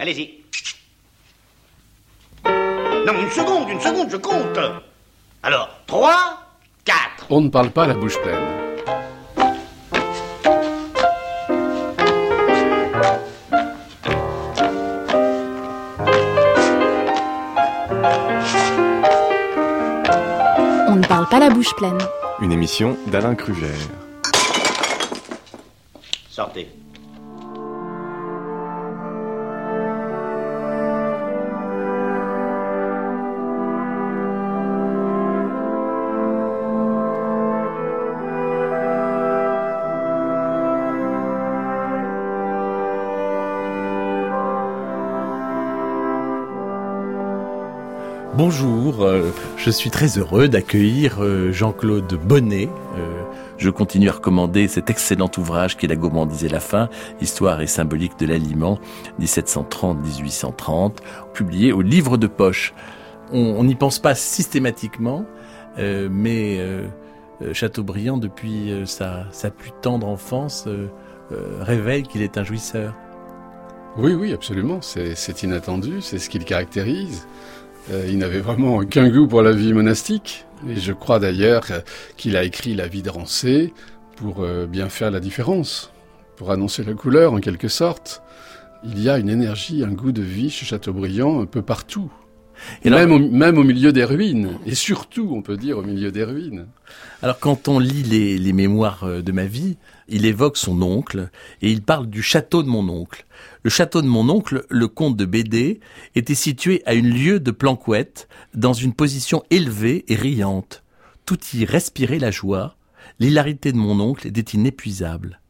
Allez-y. Non, une seconde, une seconde, je compte. Alors, 3, 4. On ne parle pas la bouche pleine. On ne parle pas la bouche pleine. Une émission d'Alain Kruger. Sortez. Bonjour, euh, je suis très heureux d'accueillir euh, Jean-Claude Bonnet. Euh, je continue à recommander cet excellent ouvrage qui est La gourmandise et la faim, histoire et symbolique de l'aliment, 1730-1830, publié au livre de poche. On n'y pense pas systématiquement, mais Chateaubriand, depuis sa, sa, plus tendre enfance, révèle qu'il est un jouisseur. Oui, oui, absolument. C'est inattendu, c'est ce qui le caractérise. Euh, il n'avait vraiment aucun goût pour la vie monastique. Et je crois d'ailleurs qu'il a écrit La vie de Rancé pour euh, bien faire la différence, pour annoncer la couleur en quelque sorte. Il y a une énergie, un goût de vie chez Chateaubriand un peu partout. Et même, au, même au milieu des ruines, et surtout, on peut dire, au milieu des ruines. Alors quand on lit les, les mémoires euh, de ma vie, il évoque son oncle, et il parle du château de mon oncle. Le château de mon oncle, le comte de Bédé, était situé à une lieue de Planquette, dans une position élevée et riante. Tout y respirait la joie. L'hilarité de mon oncle était inépuisable.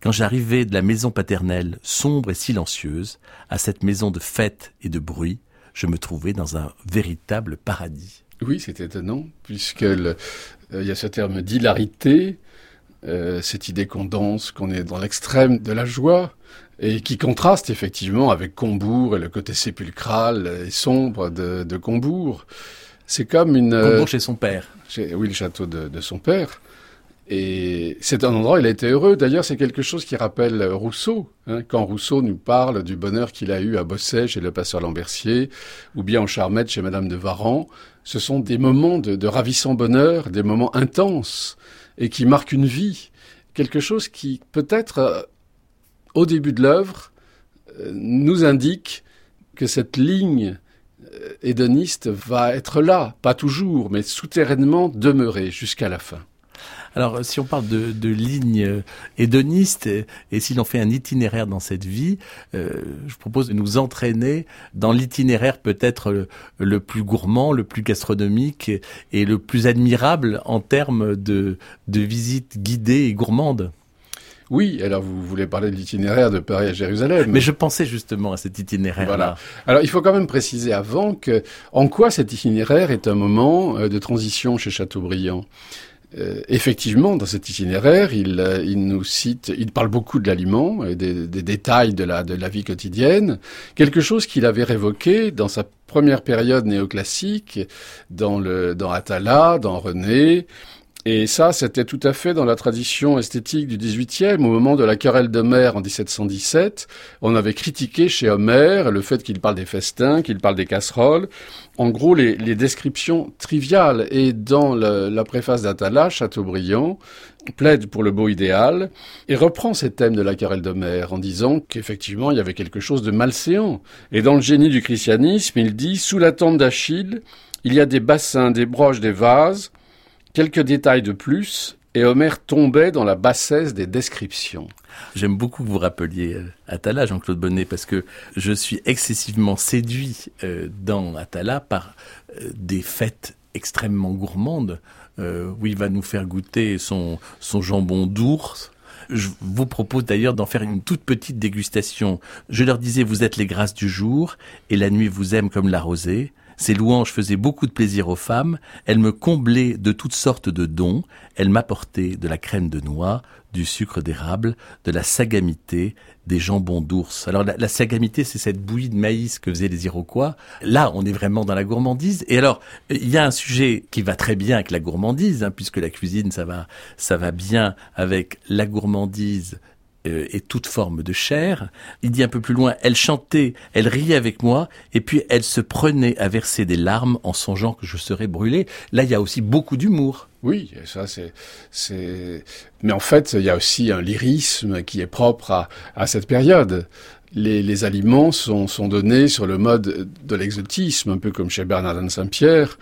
Quand j'arrivais de la maison paternelle, sombre et silencieuse, à cette maison de fête et de bruit, je me trouvais dans un véritable paradis. Oui, c'est étonnant, puisque euh, il y a ce terme d'hilarité, euh, cette idée qu'on danse, qu'on est dans l'extrême de la joie, et qui contraste effectivement avec Combourg et le côté sépulcral et sombre de, de Combourg. C'est comme une... Euh, Combourg chez son père. oui, le château de, de son père. Et c'est un endroit, il a été heureux. D'ailleurs, c'est quelque chose qui rappelle Rousseau. Hein, quand Rousseau nous parle du bonheur qu'il a eu à Bosset chez le passeur Lambertier, ou bien en Charmette chez Madame de Varan, ce sont des moments de, ravissant bonheur, des moments intenses, et qui marquent une vie. Quelque chose qui, peut-être, euh, au début de l'œuvre, euh, nous indique que cette ligne euh, hédoniste va être là, pas toujours, mais souterrainement demeurer jusqu'à la fin. Alors, si on parle de, de ligne hédoniste, et, et si l'on fait un itinéraire dans cette vie, euh, je propose de nous entraîner dans l'itinéraire peut-être le, plus gourmand, le plus gastronomique et, le plus admirable en termes de, de visite guidée et gourmande. Oui, alors vous voulez parler de l'itinéraire de Paris à Jérusalem. Mais je pensais justement à cet itinéraire. Voilà. Alors il faut quand même préciser avant que en quoi cet itinéraire est un moment euh, de transition chez Chateaubriand? Euh, effectivement, dans cet itinéraire, il, euh, il, nous cite, il parle beaucoup de l'aliment et des, détails de la, de la vie quotidienne, quelque chose qu'il avait révoqué dans sa première période néoclassique, dans, le, dans Atala, dans René, et ça, c'était tout à fait dans la tradition esthétique du XVIIIe. Au moment de la querelle d'Homère en 1717, on avait critiqué chez Homère le fait qu'il parle des festins, qu'il parle des casseroles. En gros, les, descriptions triviales. Et dans la préface d'Atala, Chateaubriand plaide pour le beau idéal et reprend ces thèmes de la querelle d'Homère en disant qu'effectivement, il y avait quelque chose de malséant. Et dans le génie du christianisme, il dit, sous la tente d'Achille, il y a des bassins, des broches, des vases, Quelques détails de plus, et Homère tombait dans la bassesse des descriptions. J'aime beaucoup que vous rappeliez euh, Atala, Jean-Claude Bonnet, parce que je suis excessivement séduit euh, dans Atala par euh, des fêtes extrêmement gourmandes, où il va nous faire goûter son, son jambon d'ours, je vous propose d'ailleurs d'en faire une toute petite dégustation. Je leur disais, vous êtes les grâces du jour, et la nuit vous aime comme la rosée. Ces louanges faisaient beaucoup de plaisir aux femmes, elles me comblaient de toutes sortes de dons, elles m'apportaient de la crème de noix, du sucre d'érable, de la sagamité, des jambons d'ours. Alors la, sagamité, c'est cette bouillie de maïs que faisaient les Iroquois. Là, on est vraiment dans la gourmandise. Et alors, il y a un sujet qui va très bien avec la gourmandise, hein, puisque la cuisine, ça va, ça va bien avec la gourmandise euh, et toute forme de chair. Il dit un peu plus loin, elle chantait, elle riait avec moi, et puis elle se prenait à verser des larmes en songeant que je serais brûlé. Là, il y a aussi beaucoup d'humour. Oui, ça c'est. Mais en fait, il y a aussi un lyrisme qui est propre à, cette période. Les, aliments sont, donnés sur le mode de l'exotisme, un peu comme chez Bernardin Saint-Pierre,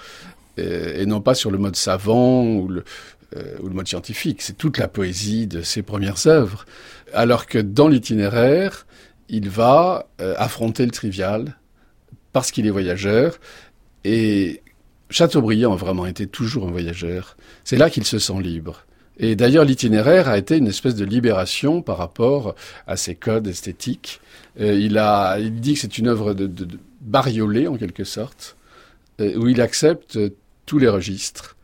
et, et, non pas sur le mode savant ou le, euh, ou le mode scientifique. C'est toute la poésie de ses premières œuvres. Alors que dans l'itinéraire, il va euh, affronter le trivial parce qu'il est voyageur et Chateaubriand a vraiment été toujours un voyageur. C'est là qu'il se sent libre. Et d'ailleurs, l'itinéraire a été une espèce de libération par rapport à ses codes esthétiques. Euh, il, a, dit que c'est une œuvre de, bariolée, en quelque sorte, où il accepte tous les registres.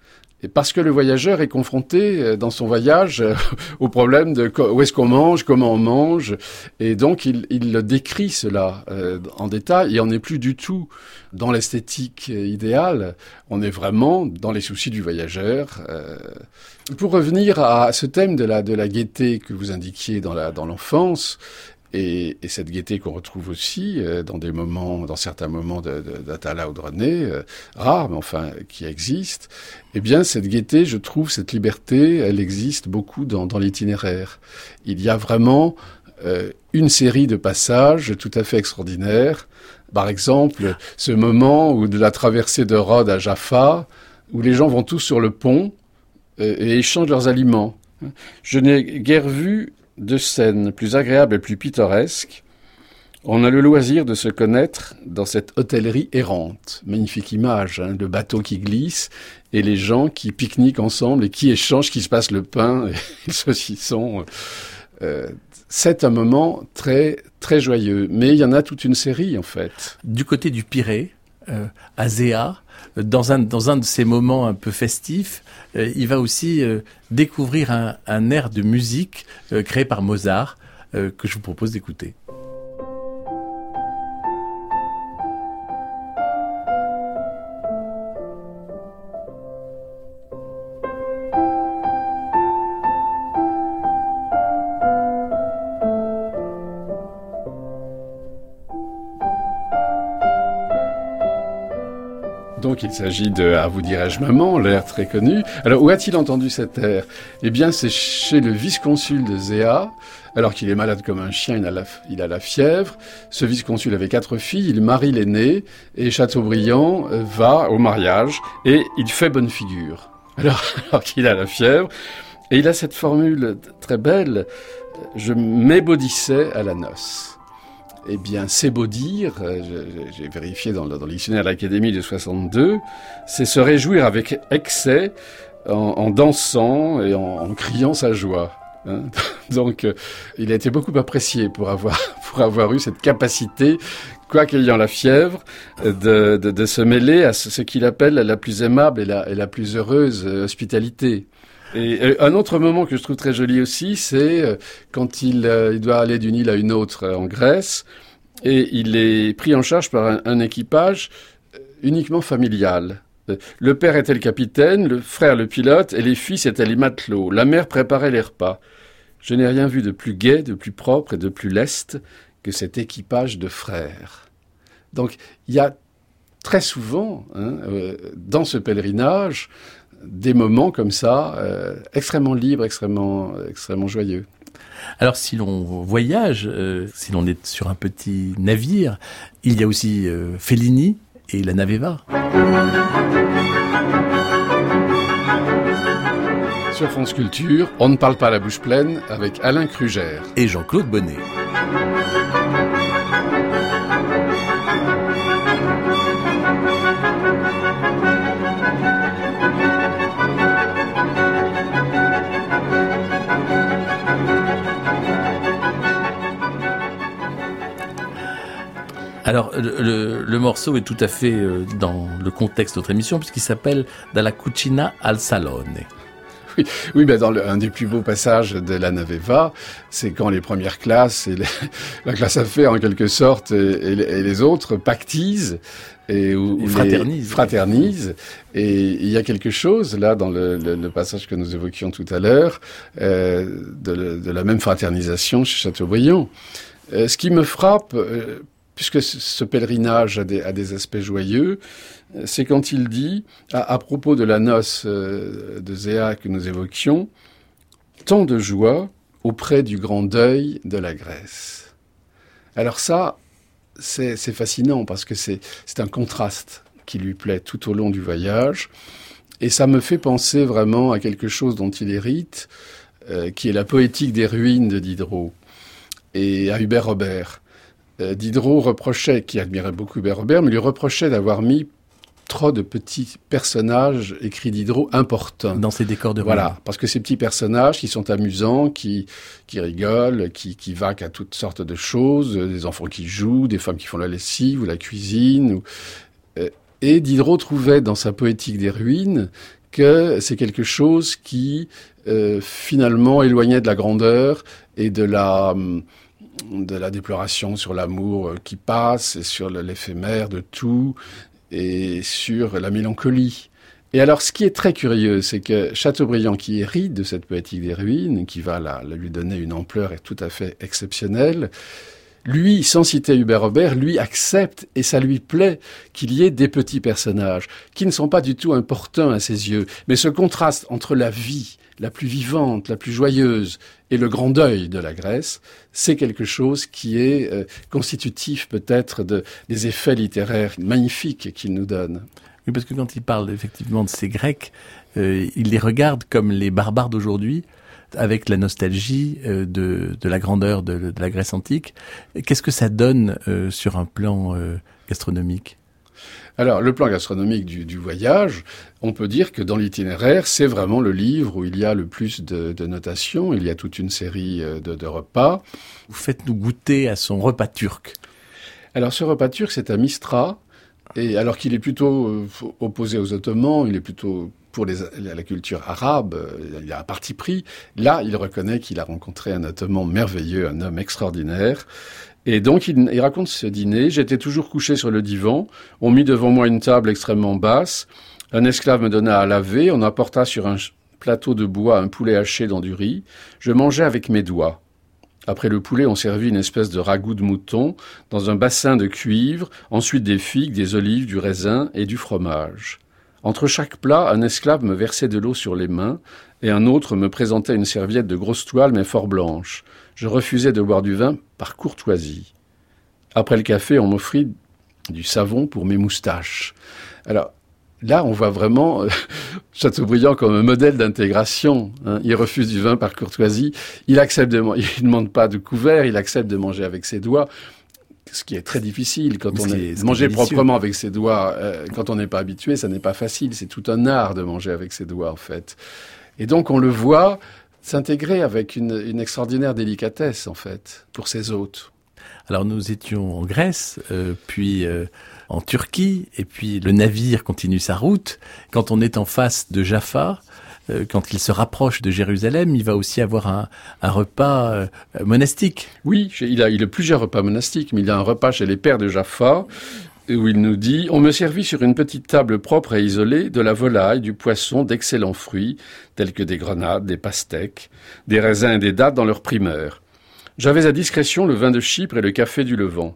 Et parce que le voyageur est confronté euh, dans son voyage euh, au problème de où est-ce qu'on mange, comment on mange, et donc il, il décrit cela euh, en détail, et on n'est plus du tout dans l'esthétique idéale, on est vraiment dans les soucis du voyageur. Pour revenir à ce thème de la, de la gaieté que vous indiquiez dans l'enfance, et, et, cette gaieté qu'on retrouve aussi euh, dans des moments, dans certains moments d'Atala ou de René, euh, rares, mais enfin qui existent, eh bien cette gaieté, je trouve, cette liberté, elle existe beaucoup dans, l'itinéraire. Il y a vraiment euh, une série de passages tout à fait extraordinaires. Par exemple, ce moment où de la traversée de Rhodes à Jaffa, où les gens vont tous sur le pont et échangent leurs aliments. Je n'ai guère vu de scènes plus agréables et plus pittoresques, on a le loisir de se connaître dans cette hôtellerie errante. Magnifique image, hein, le bateau qui glisse et les gens qui pique-niquent ensemble et qui échangent, qui se passent le pain et le saucisson. Euh, c'est un moment très très joyeux, mais il y en a toute une série en fait. Du côté du Pirée, euh, Azéa, dans un, dans un de ces moments un peu festifs, euh, il va aussi euh, découvrir un, un, air de musique euh, créé par Mozart que je vous propose d'écouter. Il s'agit de À vous dirais-je maman, l'air très connu. Alors où a-t-il entendu cet air? Eh bien c'est chez le vice-consul de Zéa, alors qu'il est malade comme un chien, il a, la, il a la fièvre. Ce vice-consul avait quatre filles, il marie l'aînée et Chateaubriand va au mariage et il fait bonne figure. Alors, alors qu'il a la fièvre, et il a cette formule très belle, je m'ébaudissais à la noce eh bien, c'est beau dire, j'ai vérifié dans le, dans le dictionnaire de l'Académie de 62, c'est se réjouir avec excès en, en dansant et en, en, criant sa joie. Hein Donc, euh, il a été beaucoup apprécié pour avoir, pour avoir eu cette capacité, quoique ayant la fièvre, de, de, de, se mêler à ce, ce qu'il appelle la plus aimable et la, et la plus heureuse hospitalité. Et un autre moment que je trouve très joli aussi, c'est euh, quand il, il, doit aller d'une île à une autre en Grèce, et il est pris en charge par un, équipage euh, uniquement familial. Euh, le père était le capitaine, le frère le pilote, et les fils étaient les matelots. La mère préparait les repas. Je n'ai rien vu de plus gai, de plus propre et de plus leste que cet équipage de frères. Donc il y a très souvent, hein, euh, dans ce pèlerinage, des moments comme ça, euh, extrêmement libres, extrêmement, extrêmement joyeux. Alors si l'on voyage, euh, si l'on est sur un petit navire, il y a aussi euh, Fellini et la Naveva. Sur France Culture, on ne parle pas la bouche pleine avec Alain Krugère et Jean-Claude Bonnet. Alors, le, le, morceau est tout à fait dans le contexte de notre émission, puisqu'il s'appelle Dalla cucina al salone. oui, oui ben dans le, un des plus beaux passages de la Naveva, c'est quand les premières classes et les, la classe à faire en quelque sorte et, et les autres pactisent et où, fraternisent. Et il y a quelque chose là dans le, le, le passage que nous évoquions tout à l'heure euh, de, de, la même fraternisation chez Chateaubriand. Euh, ce qui me frappe, euh, puisque ce pèlerinage a des, aspects joyeux, euh, c'est quand il dit, à, à, propos de la noce euh, de Zéa que nous évoquions, tant de joie auprès du grand deuil de la Grèce. Alors ça, c'est fascinant parce que c'est un contraste qui lui plaît tout au long du voyage. Et ça me fait penser vraiment à quelque chose dont il hérite, euh, qui est la poétique des ruines de Diderot et à Hubert Robert. Euh, Diderot reprochait, qui admirait beaucoup Robert, mais lui reprochait d'avoir mis trop de petits personnages, écrit Diderot, importants. Dans ces décors de Voilà, parce que ces petits personnages qui sont amusants, qui, qui rigolent, qui, qui vaquent à toutes sortes de choses, des enfants qui jouent, des femmes qui font la lessive ou la cuisine. Ou... euh, Et Diderot trouvait dans sa poétique des ruines que c'est quelque chose qui euh, finalement éloignait de la grandeur et de la de la déploration sur l'amour qui passe et sur l'éphémère de tout et sur la mélancolie. Et alors, ce qui est très curieux, c'est que Chateaubriand, qui hérite de cette poétique des ruines, qui va la lui donner une ampleur tout à fait exceptionnelle, lui, sans citer Hubert Robert, lui accepte et ça lui plaît qu'il y ait des petits personnages qui ne sont pas du tout importants à ses yeux, mais ce contraste entre la vie la plus vivante, la plus joyeuse et le grand deuil de la Grèce, c'est quelque chose qui est euh, constitutif peut-être de, des effets littéraires magnifiques qu'il nous donne. Oui, parce que quand il parle effectivement de ces Grecs, euh, il les regarde comme les barbares d'aujourd'hui, avec la nostalgie euh, de, la grandeur de, la Grèce antique. Qu'est-ce que ça donne sur un plan gastronomique? Alors, le plan gastronomique du, du, voyage, on peut dire que dans l'itinéraire, c'est vraiment le livre où il y a le plus de, de notations. Il y a toute une série de, de repas. Vous faites-nous goûter à son repas turc. Alors, ce repas turc, c'est à Mistra. Et alors qu'il est plutôt euh, opposé aux Ottomans, il est plutôt pour les, la culture arabe, euh, il a un parti pris. Là, il reconnaît qu'il a rencontré un Ottoman merveilleux, un homme extraordinaire. Et donc, il, raconte ce dîner. J'étais toujours couché sur le divan. On mit devant moi une table extrêmement basse. Un esclave me donna à laver. On apporta sur un plateau de bois un poulet haché dans du riz. Je mangeais avec mes doigts. Après le poulet, on servit une espèce de ragoût de mouton dans un bassin de cuivre, ensuite des figues, des olives, du raisin et du fromage. Entre chaque plat, un esclave me versait de l'eau sur les mains et un autre me présentait une serviette de grosse toile mais fort blanche. Je refusais de boire du vin par courtoisie. Après le café, on m'offrit du savon pour mes moustaches. Alors, là, on voit vraiment euh, Chateaubriand comme un modèle d'intégration. Hein. Il refuse du vin par courtoisie. Il accepte de, il ne demande pas de couvert. Il accepte de manger avec ses doigts. Ce qui est très difficile quand on est, est manger proprement avec ses doigts. Euh, quand on n'est pas habitué, ça n'est pas facile. C'est tout un art de manger avec ses doigts, en fait. Et donc, on le voit s'intégrer avec une, une, extraordinaire délicatesse, en fait, pour ses hôtes. Alors, nous étions en Grèce, euh, puis euh, en Turquie, et puis le navire continue sa route. Quand on est en face de Jaffa, euh, quand il se rapproche de Jérusalem, il va aussi avoir un, un repas monastique. Oui, il a, il a plusieurs repas monastiques, mais il a un repas chez les pères de Jaffa, où il nous dit On me servit sur une petite table propre et isolée de la volaille, du poisson, d'excellents fruits, tels que des grenades, des pastèques, des raisins et des dattes dans leur primeur. J'avais à discrétion le vin de Chypre et le café du Levant.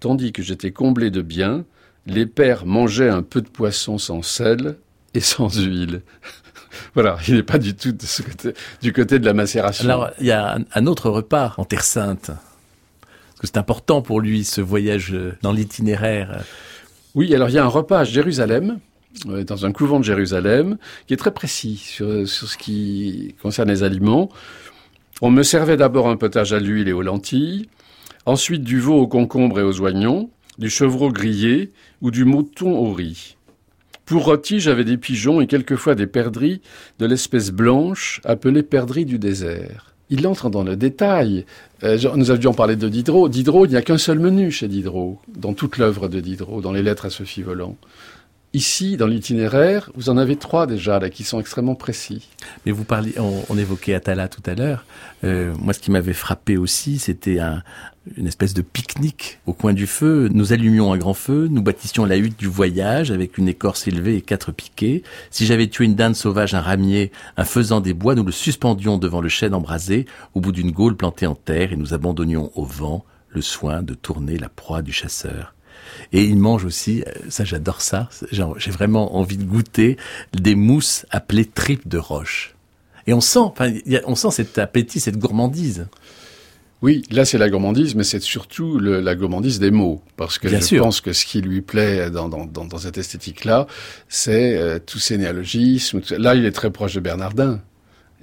Tandis que j'étais comblé de biens, les pères mangeaient un peu de poisson sans sel et sans huile. voilà, il n'est pas du tout de ce côté, du côté de la macération. Alors, il y a un, un autre repas en Terre Sainte. C'est important pour lui, ce voyage dans l'itinéraire. Oui, alors il y a un repas à Jérusalem, euh, dans un couvent de Jérusalem, qui est très précis sur, sur ce qui concerne les aliments. On me servait d'abord un potage à l'huile et aux lentilles, ensuite du veau aux concombres et aux oignons, du chevreau grillé ou du mouton au riz. Pour rôti, j'avais des pigeons et quelquefois des perdrix de l'espèce blanche appelée perdrix du désert. Il entre dans le détail. Euh, nous avions parlé de Diderot. Diderot, il n'y a qu'un seul menu chez Diderot, dans toute l'œuvre de Diderot, dans les lettres à Sophie Volant. Ici, dans l'itinéraire, vous en avez trois déjà, là, qui sont extrêmement précis. Mais vous parliez, on, évoquait Atala tout à l'heure. Euh, moi, ce qui m'avait frappé aussi, c'était un, une espèce de pique-nique au coin du feu. Nous allumions un grand feu, nous bâtissions la hutte du voyage avec une écorce élevée et quatre piquets. Si j'avais tué une dinde sauvage, un ramier, un faisan des bois, nous le suspendions devant le chêne embrasé, au bout d'une gaule plantée en terre, et nous abandonnions au vent le soin de tourner la proie du chasseur. Et il mange aussi, euh, ça j'adore ça, j'ai vraiment envie de goûter des mousses appelées tripes de roche. Et on sent, enfin, on sent cet appétit, cette gourmandise. Oui, là c'est la gourmandise, mais c'est surtout le, la gourmandise des mots, parce que je pense que ce qui lui plaît dans, dans, dans, dans cette esthétique-là, c'est euh, tous ces néologismes. Là, il est très proche de Bernardin.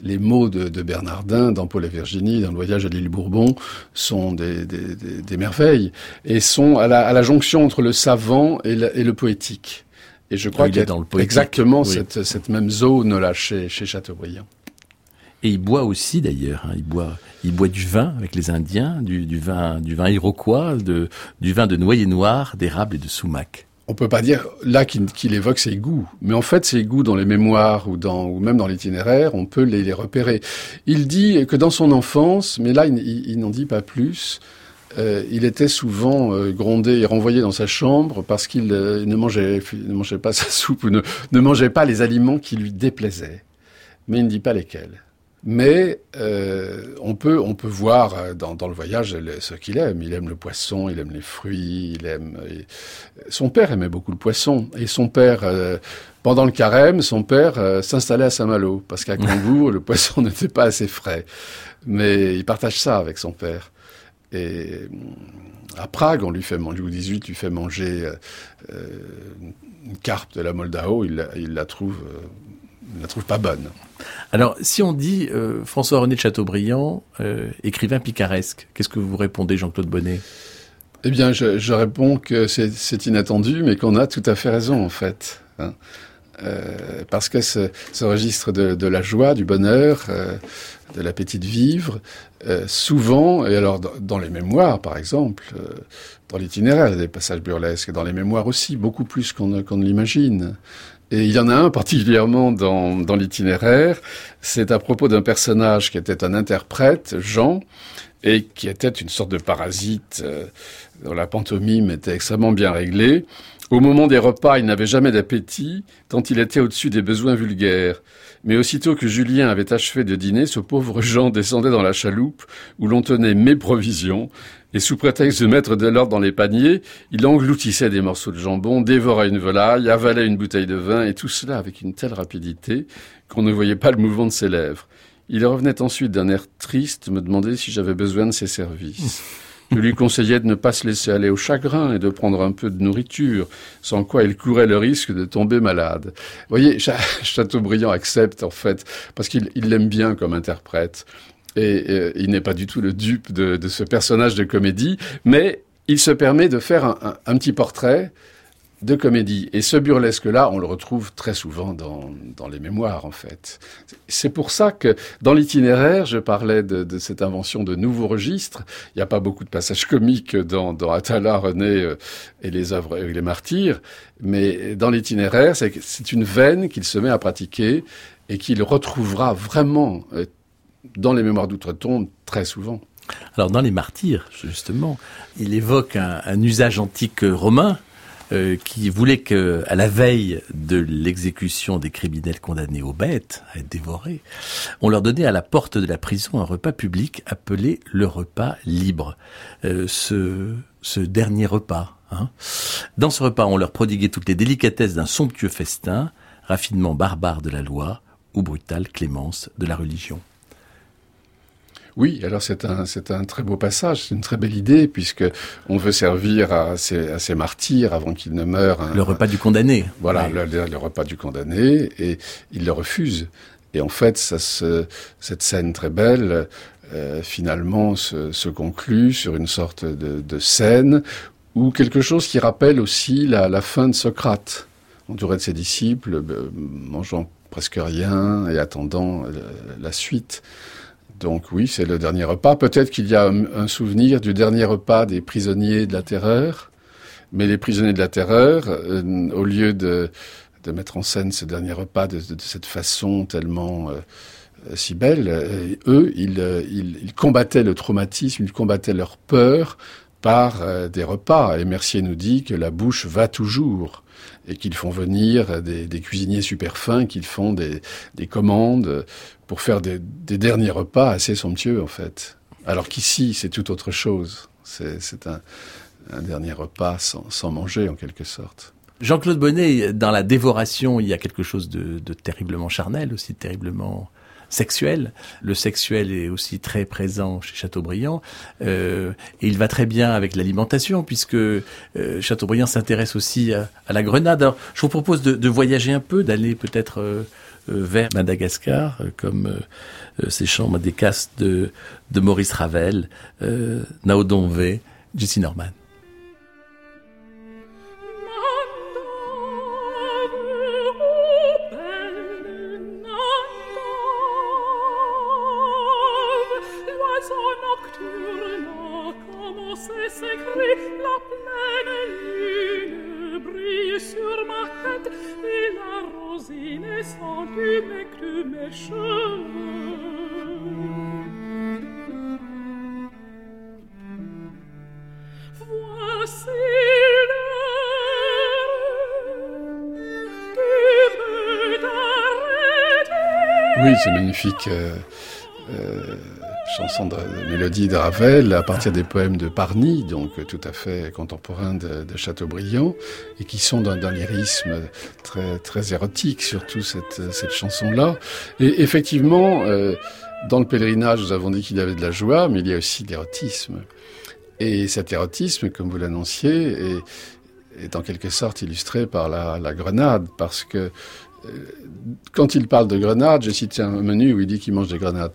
Les mots de, de, Bernardin dans Paul et Virginie, dans le voyage à l'île Bourbon, sont des, des, des, des, merveilles et sont à la, à la jonction entre le savant et, et le poétique. Et je crois qu'il y a dans le exactement cette, cette même zone là chez, chez Chateaubriand. Et il boit aussi d'ailleurs. Hein, il boit, il boit du vin avec les Indiens, du, du vin, du vin iroquois, de, du vin de noyer noir, d'érable et de sumac. On peut pas dire là qu'il évoque ses goûts, mais en fait ses goûts dans les mémoires ou dans ou même dans l'itinéraire, on peut les, les, repérer. Il dit que dans son enfance, mais là il, il, n'en dit pas plus. Euh, il était souvent euh, grondé et renvoyé dans sa chambre parce qu'il euh, ne mangeait ne mangeait pas sa soupe ou ne, ne mangeait pas les aliments qui lui déplaisaient. Mais il ne dit pas lesquels. Mais euh, on peut on peut voir euh, dans, dans le voyage ce qu'il aime. Il aime le poisson, il aime les fruits, il aime. Son père aimait beaucoup le poisson et son père. Euh, pendant le carême, son père s'installait à Saint-Malo parce qu'à Congour, le poisson n'était pas assez frais. Mais il partage ça avec son père. Et à Prague, on lui fait manger, Louis XVIII lui fait manger une carpe de la Moldao, il la trouve, il la trouve pas bonne. Alors, si on dit euh, François-René de Chateaubriand, euh, écrivain picaresque, qu'est-ce que vous répondez, Jean-Claude Bonnet? Eh bien, je, je réponds que c'est inattendu, mais qu'on a tout à fait raison, en fait. Hein. Euh, parce que ce, ce registre de, de, la joie, du bonheur, de l'appétit de vivre, souvent, et alors dans, dans, les mémoires par exemple, dans l'itinéraire, il y a des passages burlesques, et dans les mémoires aussi, beaucoup plus qu'on qu ne l'imagine. Et il y en a un particulièrement dans, l'itinéraire, c'est à propos d'un personnage qui était un interprète, Jean, et qui était une sorte de parasite euh, dont la pantomime était extrêmement bien réglée. Au moment des repas, il n'avait jamais d'appétit, tant il était au-dessus des besoins vulgaires. Mais aussitôt que Julien avait achevé de dîner, ce pauvre Jean descendait dans la chaloupe où l'on tenait mes provisions, et sous prétexte de mettre de l'ordre dans les paniers, il engloutissait des morceaux de jambon, dévorait une volaille, avalait une bouteille de vin, et tout cela avec une telle rapidité qu'on ne voyait pas le mouvement de ses lèvres. Il revenait ensuite d'un air triste me demander si j'avais besoin de ses services. Je lui conseillais de ne pas se laisser aller au chagrin et de prendre un peu de nourriture, sans quoi il courait le risque de tomber malade. Vous voyez, Chateaubriand accepte en fait, parce qu'il l'aime bien comme interprète. Et, et il n'est pas du tout le dupe de, ce personnage de comédie, mais il se permet de faire un, petit portrait de comédie. Et ce burlesque-là, on le retrouve très souvent dans, dans les mémoires, en fait. C'est pour ça que dans l'itinéraire, je parlais de, de, cette invention de nouveaux registres. Il n'y a pas beaucoup de passages comiques dans, dans Atala, René euh, et les œuvres et les martyrs, mais dans l'itinéraire, c'est une veine qu'il se met à pratiquer et qu'il retrouvera vraiment euh, dans les mémoires d'outre-tombe très souvent. Alors dans les martyrs, justement, il évoque un, usage antique romain euh, qui voulait que, à la veille de l'exécution des criminels condamnés aux bêtes, à être dévorés, on leur donnait à la porte de la prison un repas public appelé le repas libre. Euh, ce, ce dernier repas. Hein. Dans ce repas, on leur prodiguait toutes les délicatesses d'un somptueux festin, raffinement barbare de la loi ou brutale clémence de la religion. Oui, alors c'est un, c'est un très beau passage, c'est une très belle idée, puisque on veut servir à ces, à ces martyrs avant qu'ils ne meurent. Un, le repas du condamné. Voilà, le, le, repas du condamné, et ils le refusent. Et en fait, ça se, cette scène très belle, euh, finalement, se, se, conclut sur une sorte de, de, scène ou quelque chose qui rappelle aussi la, la fin de Socrate, entouré de ses disciples, euh, mangeant presque rien et attendant euh, la suite. Donc oui, c'est le dernier repas. Peut-être qu'il y a un, souvenir du dernier repas des prisonniers de la terreur, Mais les prisonniers de la terreur, euh, au lieu de, mettre en scène ce dernier repas de, cette façon tellement euh, si belle, euh, eux, ils, combattaient le traumatisme, ils combattaient leur peur par des repas. Et Mercier nous dit que la bouche va toujours et qu'ils font venir des, cuisiniers super fins, qu'ils font des, commandes pour faire des, derniers repas assez somptueux en fait. Alors qu'ici, c'est tout autre chose. C'est un, dernier repas sans, manger en quelque sorte. Jean-Claude Bonnet, dans la dévoration, il y a quelque chose de, terriblement charnel, aussi terriblement sexuel. Le sexuel est aussi très présent chez Chateaubriand euh, et il va très bien avec l'alimentation puisque euh, Chateaubriand s'intéresse aussi à, la grenade. Alors, je vous propose de, de voyager un peu, d'aller peut-être euh, vers Madagascar, comme euh, ces chants des castes de, Maurice Ravel, euh, Naodonvé, Jessie Norman. Euh, chanson de, mélodie de Ravel à partir des poèmes de Parny, donc tout à fait contemporain de, Chateaubriand, et qui sont d'un lyrisme très, très érotique, surtout cette, cette chanson-là. Et effectivement, euh, dans le pèlerinage, nous avons dit qu'il y avait de la joie, mais il y a aussi de l'érotisme. Et cet érotisme, comme vous l'annonciez, est, en quelque sorte illustré par la, grenade, parce que quand il parle de grenades, j'ai cité un menu où il dit qu'il mange des grenades.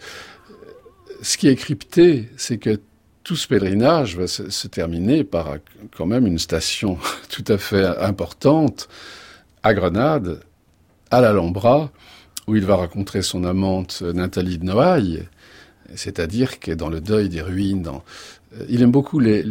Ce qui est crypté, c'est que tout ce pèlerinage va se, terminer par quand même une station tout à fait importante à Grenade, à l'Alhambra, où il va rencontrer son amante Nathalie de Noailles, c'est-à-dire que dans le deuil des ruines, dans, il aime beaucoup les,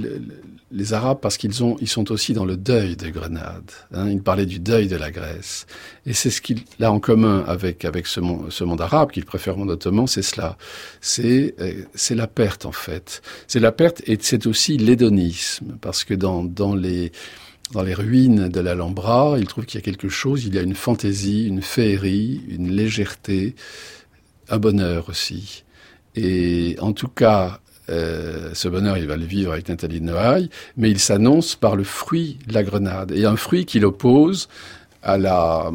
les Arabes parce qu'ils ont, ils sont aussi dans le deuil de Grenade. Hein, il parlait du deuil de la Grèce, et c'est ce qu'il a en commun avec avec ce monde, ce monde arabe qu'il préfère monde ottoman, c'est cela. C'est euh, c'est la perte en fait. C'est la perte et c'est aussi l'hédonisme parce que dans dans les dans les ruines de l'Alhambra, il trouve qu'il y a quelque chose, il y a une fantaisie, une féerie, une légèreté, un bonheur aussi. Et en tout cas, euh, ce bonheur, il va le vivre avec Nathalie de Noailles, mais il s'annonce par le fruit de la grenade, et un fruit qu'il oppose à la,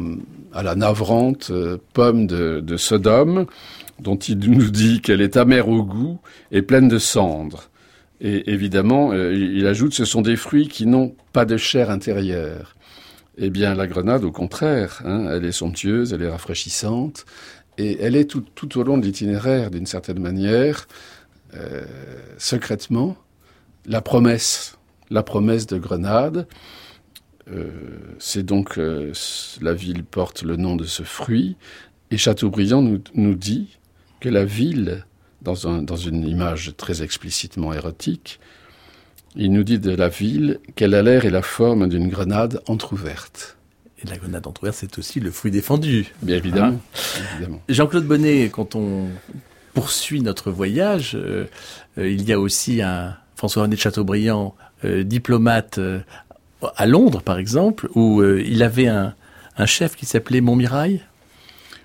navrante euh, pomme de, Sodome, dont il nous dit qu'elle est amère au goût et pleine de cendres. Et évidemment, euh, il ajoute, ce sont des fruits qui n'ont pas de chair intérieure. Eh bien, la grenade, au contraire, hein, elle est somptueuse, elle est rafraîchissante, et elle est tout au long de l'itinéraire, d'une certaine manière, euh, secrètement la promesse, la promesse de Grenade. Euh, c'est donc euh, la ville porte le nom de ce fruit et Chateaubriand nous, nous dit que la ville, dans, un, dans une image très explicitement érotique, il nous dit de la ville qu'elle a l'air et la forme d'une grenade entr'ouverte. Et la grenade entrouverte, c'est aussi le fruit défendu. Bien évidemment. Ah. évidemment. Jean-Claude Bonnet, quand on poursuit notre voyage, euh, euh, il y a aussi un François-René de Chateaubriand, euh, diplomate à Londres, par exemple, où il avait un, un chef qui s'appelait Montmirail.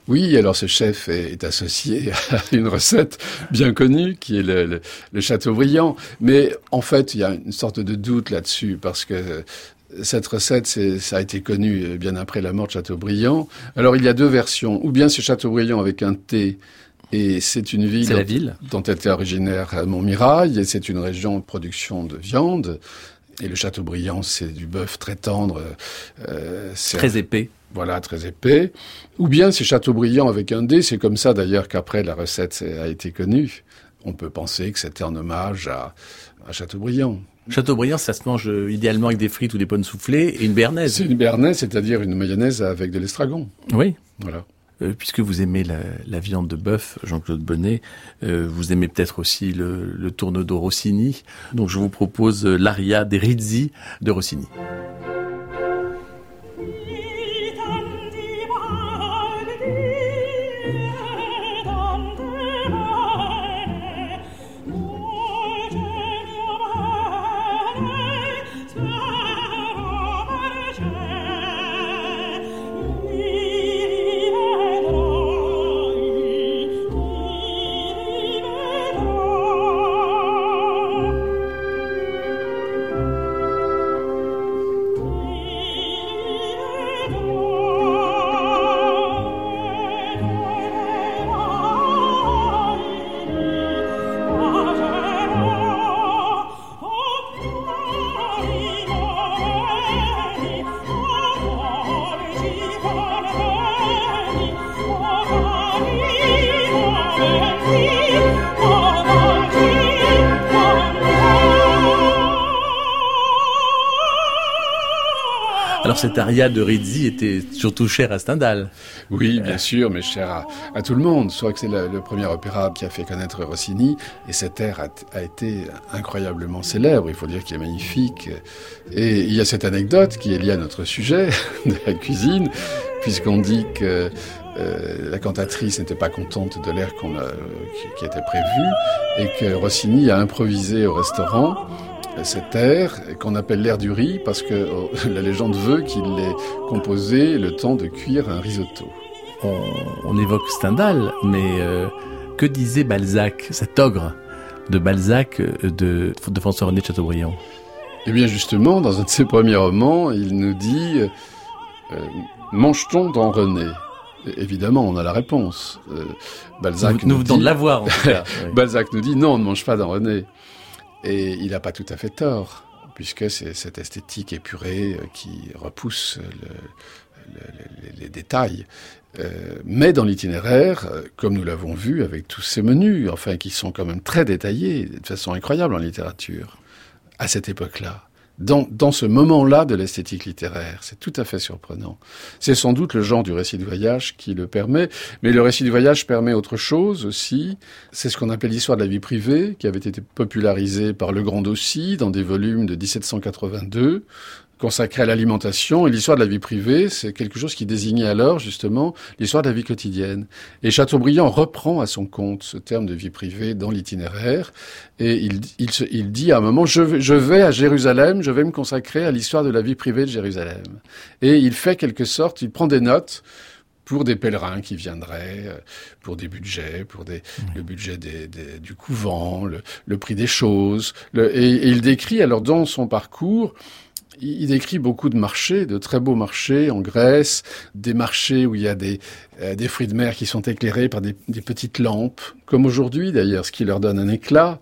Oui, alors ce chef est, associé à une recette bien connue qui est le, le, Chateaubriand. Mais en fait, il y a une sorte de doute là-dessus parce que cette recette, ça a été connu bien après la mort de Chateaubriand. Alors il y a deux versions. Ou bien c'est Chateaubriand avec un T et c'est une ville, la ville dont était originaire Montmirail, et c'est une région de production de viande. Et le Châteaubriand, c'est du bœuf très tendre. Euh, très épais. Voilà, très épais. Ou bien c'est Châteaubriand avec un D, c'est comme ça d'ailleurs qu'après la recette a été connue. On peut penser que c'était en hommage à, à Châteaubriand. Châteaubriand, ça se mange idéalement avec des frites ou des pommes soufflées et une béarnaise. C'est une béarnaise, c'est-à-dire une mayonnaise avec de l'estragon. Oui. Voilà. Euh, puisque vous aimez la, viande de bœuf, Jean-Claude Bonnet, euh, vous aimez peut-être aussi le, le tourne-dos Rossini. Donc je vous propose l'aria des Rizzi de Rossini. Cette aria de Rizzi était surtout chère à Stendhal. Oui, bien sûr, mais cher à, tout le monde. Je crois que c'est le, premier opéra qui a fait connaître Rossini, et cet air a, été incroyablement célèbre. Il faut dire qu'il est magnifique. Et il y a cette anecdote qui est liée à notre sujet de la cuisine, puisqu'on dit que euh, la cantatrice n'était pas contente de l'air qui était prévu, et que Rossini a improvisé au restaurant cet air qu'on appelle l'air du riz parce que oh, la légende veut qu'il l'ait composé le temps de cuire un risotto. On, évoque Stendhal, mais euh, que disait Balzac, cet ogre de Balzac euh, de, de François-René de Chateaubriand? Eh bien justement, dans un de ses premiers romans, il nous dit euh, Mange-t-on dans René? Évidemment, on a la réponse. Balzac nous, nous, nous de l'avoir, en tout cas. Balzac nous dit non, on ne mange pas dans René. Et il n'a pas tout à fait tort, puisque c'est cette esthétique épurée euh, qui repousse les détails. Euh, mais dans l'itinéraire, euh, comme nous l'avons vu avec tous ces menus, enfin qui sont quand même très détaillés, de façon incroyable en littérature, à cette époque-là, dans, dans ce moment-là de l'esthétique littéraire. C'est tout à fait surprenant. C'est sans doute le genre du récit de voyage qui le permet, mais le récit du voyage permet autre chose aussi. C'est ce qu'on appelle l'histoire de la vie privée, qui avait été popularisée par Le Grand aussi dans des volumes de 1782, consacré à l'alimentation et l'histoire de la vie privée, c'est quelque chose qui désignait alors justement l'histoire de la vie quotidienne. Et Chateaubriand reprend à son compte ce terme de vie privée dans l'itinéraire et il, il, il, dit à un moment je vais, je vais à Jérusalem, je vais me consacrer à l'histoire de la vie privée de Jérusalem. Et il fait quelque sorte, il prend des notes pour des pèlerins qui viendraient, euh, pour des budgets, pour des, le budget des, des, du couvent, le, le, prix des choses. Le, et, et, il décrit alors dans son parcours il décrit beaucoup de marchés, de très beaux marchés en Grèce, des marchés où il y a des, euh, des fruits de mer qui sont éclairés par des, des petites lampes, comme aujourd'hui d'ailleurs, ce qui leur donne un éclat.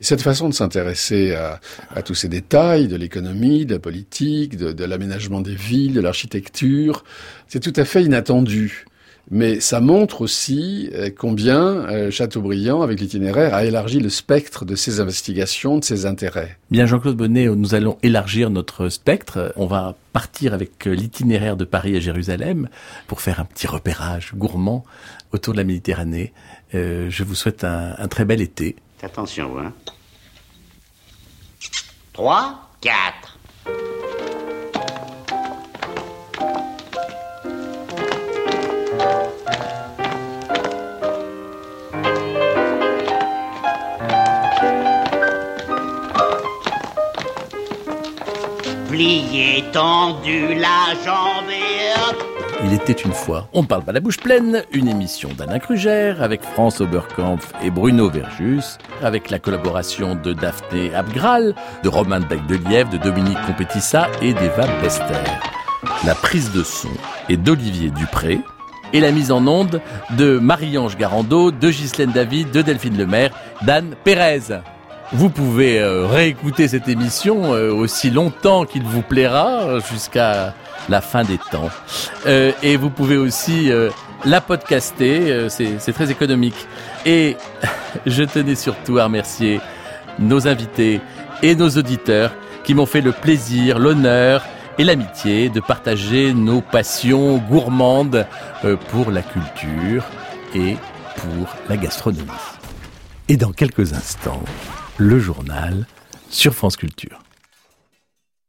cette façon de s'intéresser à, à, tous ces détails de l'économie, de la politique, de, de l'aménagement des villes, de l'architecture, c'est tout à fait inattendu. Mais ça montre aussi euh, combien euh, Chateaubriand, avec l'itinéraire, a élargi le spectre de ses investigations, de ses intérêts. Bien, Jean-Claude Bonnet, nous allons élargir notre spectre. On va partir avec euh, l'itinéraire de Paris à Jérusalem pour faire un petit repérage gourmand autour de la Méditerranée. je vous souhaite un, un très bel été. Attention, hein. 3, 4. Tendu la jambe Il était une fois, on parle pas la bouche pleine, une émission d'Alain Krugère avec France Oberkampf et Bruno Verjus, avec la collaboration de Daphné Abgral, de Romain Beck de Lièvre, de Dominique Compétissa et d'Eva Bester. La prise de son est d'Olivier Dupré, et la mise en onde de Marie-Ange Garando, de Ghislaine David, de Delphine Lemaire, d'Anne Pérez. Vous pouvez euh, réécouter cette émission euh, aussi longtemps qu'il vous plaira, jusqu'à la fin des temps. Euh, et vous pouvez aussi la podcaster, c'est très économique. Et je tenais surtout à remercier nos invités et nos auditeurs qui m'ont fait le plaisir, l'honneur et l'amitié, de partager nos passions gourmandes pour la culture et pour la gastronomie. Et dans quelques instants, le journal sur France Culture.